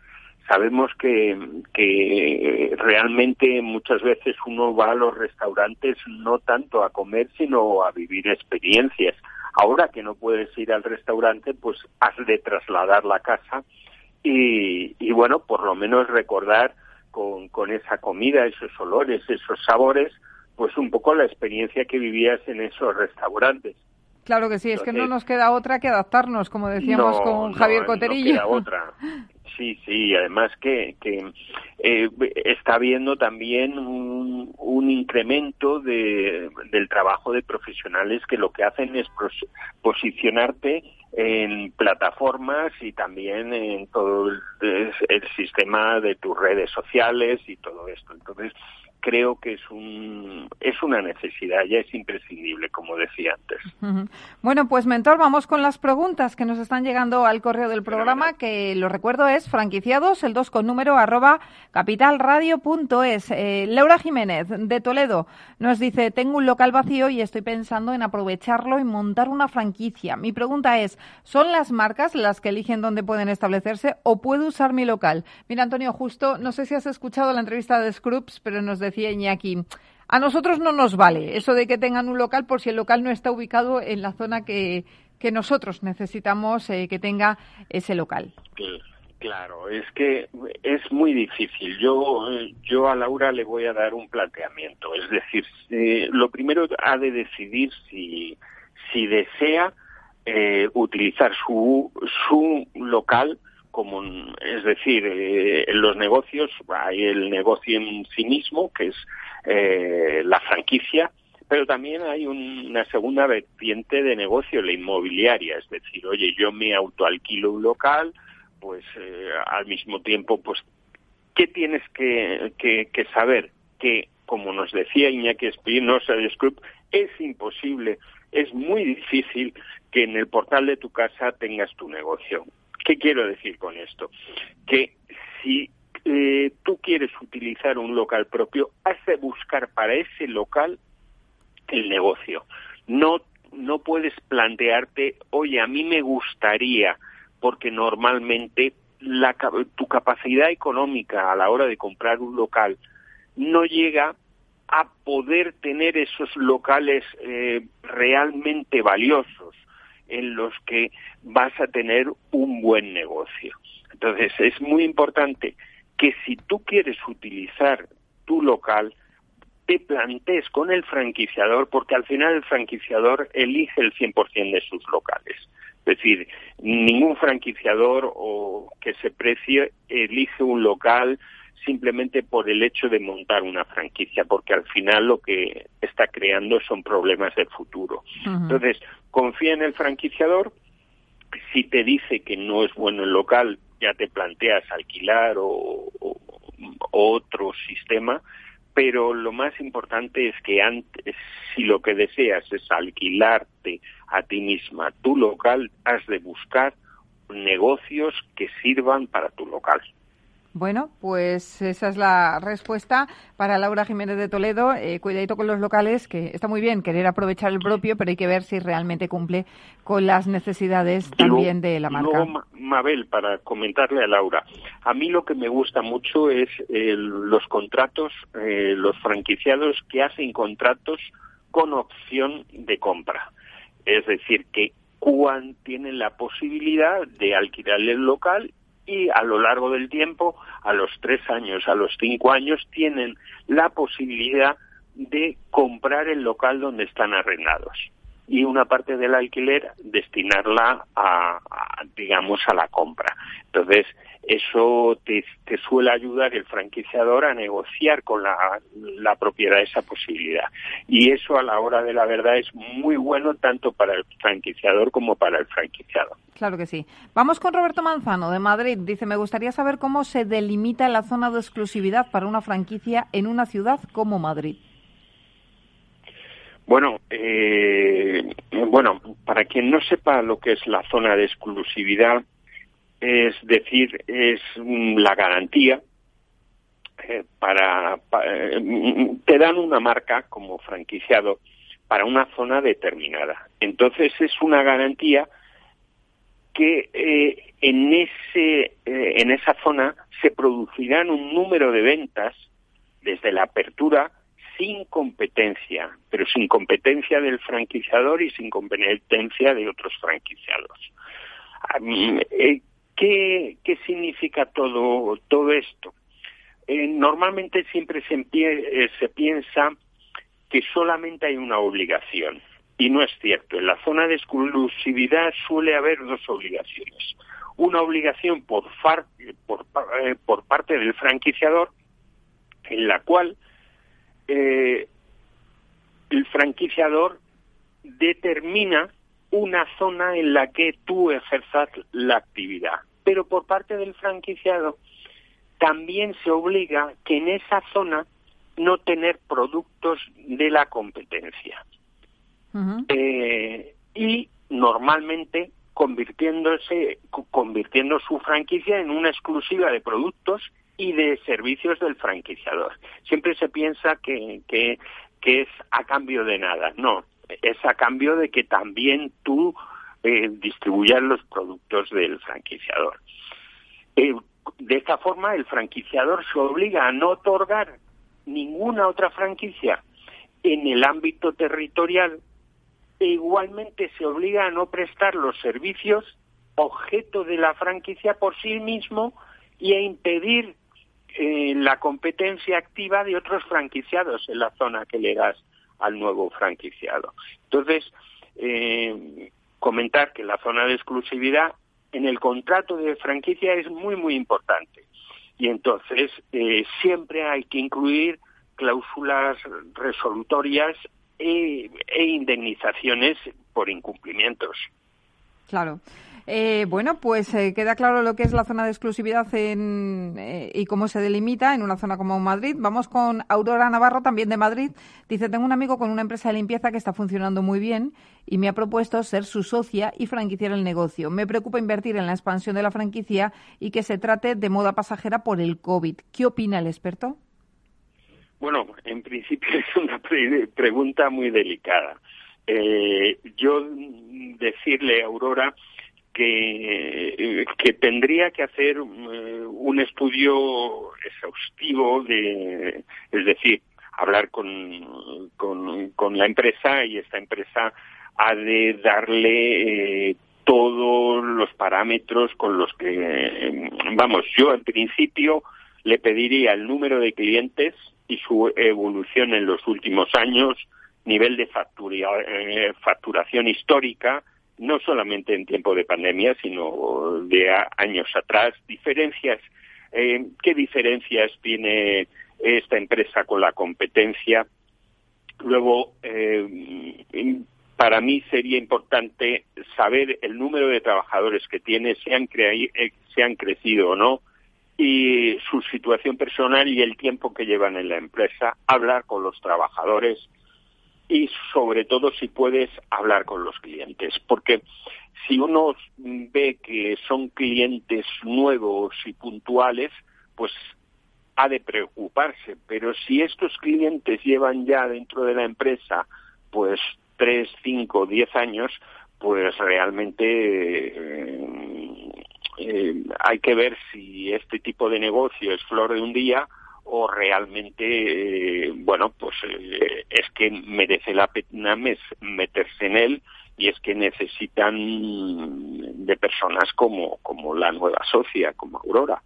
sabemos que, que realmente muchas veces uno va a los restaurantes no tanto a comer, sino a vivir experiencias. Ahora que no puedes ir al restaurante, pues has de trasladar la casa y, y bueno, por lo menos recordar con, con esa comida, esos olores, esos sabores, pues un poco la experiencia que vivías en esos restaurantes. Claro que sí, es que no nos queda otra que adaptarnos, como decíamos con Javier Coterillo. No queda otra. Sí, sí, además que, que eh, está habiendo también un, un incremento de, del trabajo de profesionales que lo que hacen es posicionarte en plataformas y también en todo el, el sistema de tus redes sociales y todo esto. Entonces, creo que es un es una necesidad, ya es imprescindible, como decía antes. Bueno, pues mentor, vamos con las preguntas que nos están llegando al correo del programa, que lo recuerdo es franquiciados, el 2 con número arroba capitalradio.es. Eh, Laura Jiménez, de Toledo, nos dice, tengo un local vacío y estoy pensando en aprovecharlo y montar una franquicia. Mi pregunta es, ¿son las marcas las que eligen dónde pueden establecerse o puedo usar mi local? Mira, Antonio, justo, no sé si has escuchado la entrevista de Scrubs, pero nos decía decía a nosotros no nos vale eso de que tengan un local por si el local no está ubicado en la zona que, que nosotros necesitamos eh, que tenga ese local. Claro, es que es muy difícil. Yo, yo a Laura le voy a dar un planteamiento. Es decir, eh, lo primero ha de decidir si, si desea eh, utilizar su, su local como es decir, eh, en los negocios hay el negocio en sí mismo, que es eh, la franquicia, pero también hay una segunda vertiente de negocio, la inmobiliaria, es decir, oye, yo me autoalquilo un local, pues eh, al mismo tiempo, pues, ¿qué tienes que, que, saber? Que, como nos decía Iñaki Espinosa de Scrub, es imposible, es muy difícil que en el portal de tu casa tengas tu negocio. ¿Qué quiero decir con esto? Que si eh, tú quieres utilizar un local propio, has de buscar para ese local el negocio. No, no puedes plantearte, oye, a mí me gustaría, porque normalmente tu capacidad económica a la hora de comprar un local no llega a poder tener esos locales eh, realmente valiosos en los que vas a tener un buen negocio. Entonces, es muy importante que si tú quieres utilizar tu local, te plantees con el franquiciador, porque al final el franquiciador elige el 100% de sus locales. Es decir, ningún franquiciador o que se precie elige un local simplemente por el hecho de montar una franquicia, porque al final lo que está creando son problemas de futuro. Entonces, confía en el franquiciador, si te dice que no es bueno el local, ya te planteas alquilar o, otro sistema, pero lo más importante es que antes, si lo que deseas es alquilarte a ti misma tu local, has de buscar negocios que sirvan para tu local. Bueno, pues esa es la respuesta para Laura Jiménez de Toledo. Eh, cuidadito con los locales, que está muy bien querer aprovechar el propio, pero hay que ver si realmente cumple con las necesidades también de la marca. Luego, Mabel, para comentarle a Laura, a mí lo que me gusta mucho es los contratos, eh, los franquiciados que hacen contratos con opción de compra. Es decir, que cuando tienen la posibilidad de alquilar el local y a lo largo del tiempo, a los tres años, a los cinco años, tienen la posibilidad de comprar el local donde están arrendados y una parte del alquiler destinarla a, digamos a la compra. Entonces, eso te, suele ayudar el franquiciador a negociar con la, la, propiedad esa posibilidad. Y eso a la hora de la verdad es muy bueno tanto para el franquiciador como para el franquiciado. Claro que sí. Vamos con Roberto Manzano de Madrid. Dice, me gustaría saber cómo se delimita la zona de exclusividad para una franquicia en una ciudad como Madrid. Bueno, eh, bueno, para quien no sepa lo que es la zona de exclusividad, es decir, es la garantía eh, para, eh, te dan una marca como franquiciado para una zona determinada. Entonces es una garantía que eh, en ese en esa zona se producirán un número de ventas desde la apertura sin competencia, pero sin competencia del franquiciador y sin competencia de otros franquiciados. ¿Qué, qué significa todo, todo esto? Eh, normalmente siempre se, eh, se piensa que solamente hay una obligación. Y no es cierto. En la zona de exclusividad suele haber dos obligaciones. Una obligación por, por, eh, por parte del franquiciador, en la cual el franquiciador determina una zona en la que tú ejerzas la actividad. Pero por parte del franquiciado también se obliga que en esa zona no tener productos de la competencia. Eh, y normalmente convirtiéndose, convirtiendo su franquicia en una exclusiva de productos y de servicios del franquiciador. Siempre se piensa que, que, es a cambio de nada. No, es a cambio de que también tú eh, distribuyas los productos del franquiciador. Eh, de esta forma, el franquiciador se obliga a no otorgar ninguna otra franquicia en el ámbito territorial e igualmente se obliga a no prestar los servicios objeto de la franquicia por sí mismo y a impedir eh, la competencia activa de otros franquiciados en la zona que le das al nuevo franquiciado. Entonces, eh, comentar que la zona de exclusividad en el contrato de franquicia es muy, muy importante. Y entonces eh, siempre hay que incluir cláusulas resolutorias e, e indemnizaciones por incumplimientos. Claro. Eh, bueno, pues eh, queda claro lo que es la zona de exclusividad eh, y cómo se delimita en una zona como Madrid. Vamos con Aurora Navarro, también de Madrid. Dice, tengo un amigo con una empresa de limpieza que está funcionando muy bien y me ha propuesto ser su socia y franquiciar el negocio. Me preocupa invertir en la expansión de la franquicia y que se trate de moda pasajera por el COVID. ¿Qué opina el experto? Bueno, en principio es una pregunta muy delicada. yo decirle, Aurora, que, que tendría que hacer eh, un estudio exhaustivo de, es decir, hablar con, con, la empresa y esta empresa ha de darle eh, todos los parámetros con los que, vamos, yo en principio le pediría el número de clientes y su evolución en los últimos años, nivel de eh, facturación histórica, no solamente en tiempo de pandemia, sino de años atrás, diferencias, eh, qué diferencias tiene esta empresa con la competencia. Luego, eh, para mí sería importante saber el número de trabajadores que tiene, si han, eh, si han crecido o no, y su situación personal y el tiempo que llevan en la empresa, hablar con los trabajadores, y sobre todo si puedes hablar con los clientes, porque si uno ve que son clientes nuevos y puntuales, pues ha de preocuparse, pero si estos clientes llevan ya dentro de la empresa pues tres, cinco, diez años, pues realmente eh, eh, hay que ver si este tipo de negocio es flor de un día o realmente, eh, bueno, pues eh, es que merece la pena meterse en él y es que necesitan de personas como, como la nueva socia, como Aurora.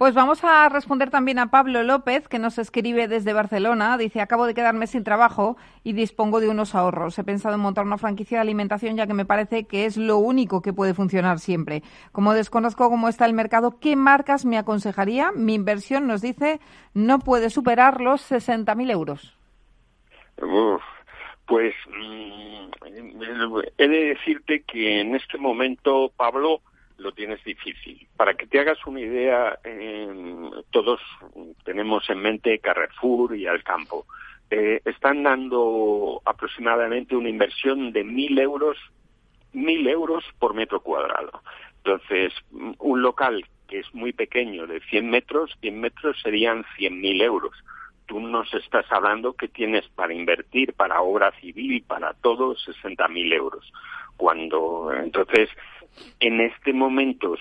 Pues vamos a responder también a Pablo López, que nos escribe desde Barcelona. Dice, acabo de quedarme sin trabajo y dispongo de unos ahorros. He pensado en montar una franquicia de alimentación ya que me parece que es lo único que puede funcionar siempre. Como desconozco cómo está el mercado, ¿qué marcas me aconsejaría? Mi inversión, nos dice, no puede superar los 60.000 euros. pues mm, he de decirte que en este momento, Pablo, lo tienes difícil. Para que te hagas una idea, todos tenemos en mente Carrefour y Alcampo. Eh, están dando aproximadamente una inversión de mil euros, mil euros por metro cuadrado. Entonces, un local que es muy pequeño, de 100 metros, 100 metros serían mil euros. Tú nos estás hablando que tienes para invertir, para obra civil para todo, mil euros. Cuando, entonces, en este momento,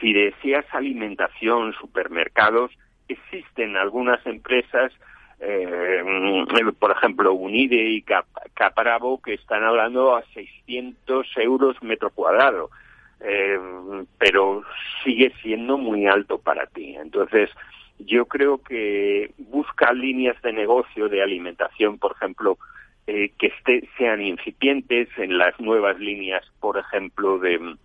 si deseas alimentación, supermercados, existen algunas empresas, eh, por ejemplo, Unide y Caparabo, que están hablando a 600 euros metro cuadrado. eh, pero sigue siendo muy alto para ti. Entonces, yo creo que busca líneas de negocio de alimentación, por ejemplo, eh, que esté, sean incipientes en las nuevas líneas, por ejemplo, de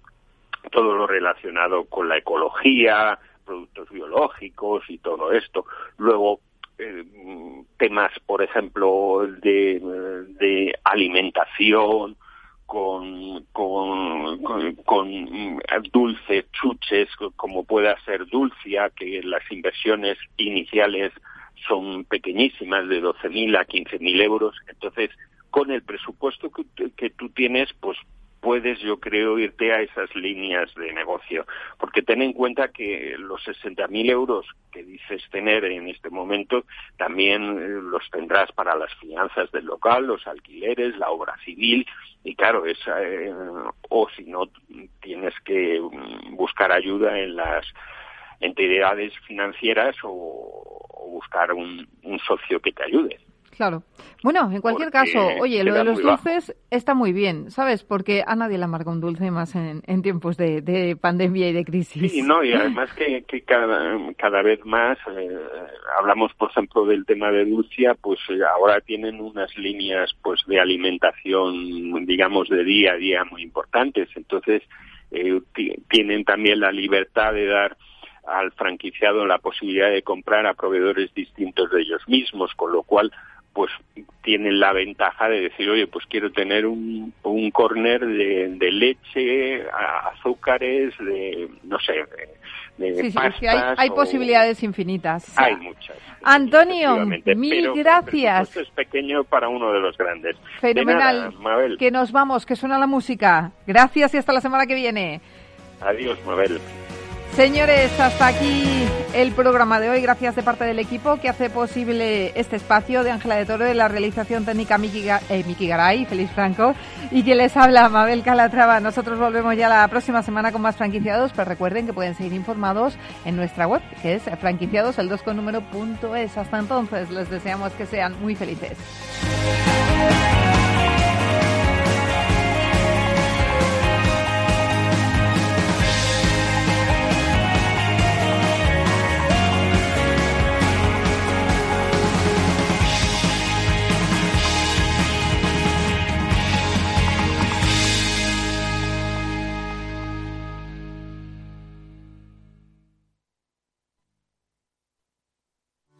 todo lo relacionado con la ecología, productos biológicos y todo esto. Luego, eh, temas, por ejemplo, de, de alimentación, con, con, con, dulces, chuches, como pueda ser Dulcia, que las inversiones iniciales son pequeñísimas, de 12.000 a 15.000 euros. Entonces, con el presupuesto que, que tú tienes, pues puedes, yo creo, irte a esas líneas de negocio. Porque ten en cuenta que los 60.000 euros que dices tener en este momento también eh, los tendrás para las finanzas del local, los alquileres, la obra civil. Y claro, esa, eh, o si no, tienes que mm, buscar ayuda en las entidades financieras o, buscar un socio que te ayude. Claro. Bueno, en cualquier caso, oye, lo de los dulces está muy bien, ¿sabes? Porque a nadie le amarga un dulce más en, tiempos de, pandemia y de crisis. Sí, no, y además que, cada, vez más eh, hablamos, por ejemplo, del tema de Dulcia, pues eh, ahora tienen unas líneas pues de alimentación, digamos, de día a día muy importantes. Entonces, eh, tienen también la libertad de dar al franquiciado la posibilidad de comprar a proveedores distintos de ellos mismos, con lo cual pues tienen la ventaja de decir, oye, pues quiero tener un, un corner de, leche, azúcares, de, no sé, de, sí, sí, hay, posibilidades infinitas. Hay muchas. Antonio, mil gracias. es pequeño para uno de los grandes. Fenomenal. Que nos vamos, que suena la música. Gracias y hasta la semana que viene. Adiós, Mabel. Señores, hasta aquí el programa de hoy. Gracias de parte del equipo que hace posible este espacio de Ángela de Toro, de la realización técnica Miki, eh, Garay, Feliz Franco, y que les habla Mabel Calatrava. Nosotros volvemos ya la próxima semana con más franquiciados, pero recuerden que pueden seguir informados en nuestra web, que es franquiciados, el 2 con número punto es. Hasta entonces, les deseamos que sean muy felices.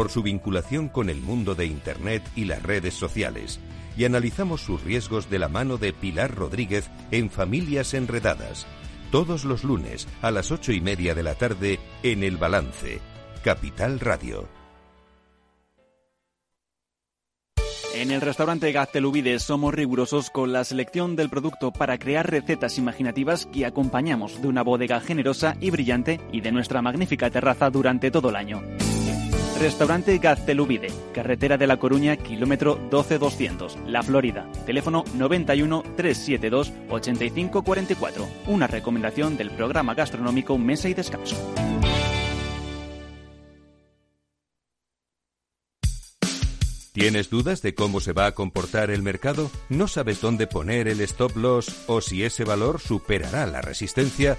por su vinculación con el mundo de Internet y las redes sociales, y analizamos sus riesgos de la mano de Pilar Rodríguez en Familias Enredadas, todos los lunes a las ocho y media de la tarde en El Balance, Capital Radio. En el restaurante Gaztelubides somos rigurosos con la selección del producto para crear recetas imaginativas que acompañamos de una bodega generosa y brillante y de nuestra magnífica terraza durante todo el año. Restaurante Gaztelubide, carretera de La Coruña, kilómetro 12200, La Florida. Teléfono 91 372 8544. Una recomendación del programa gastronómico Mesa y Descanso. ¿Tienes dudas de cómo se va a comportar el mercado? ¿No sabes dónde poner el stop loss o si ese valor superará la resistencia?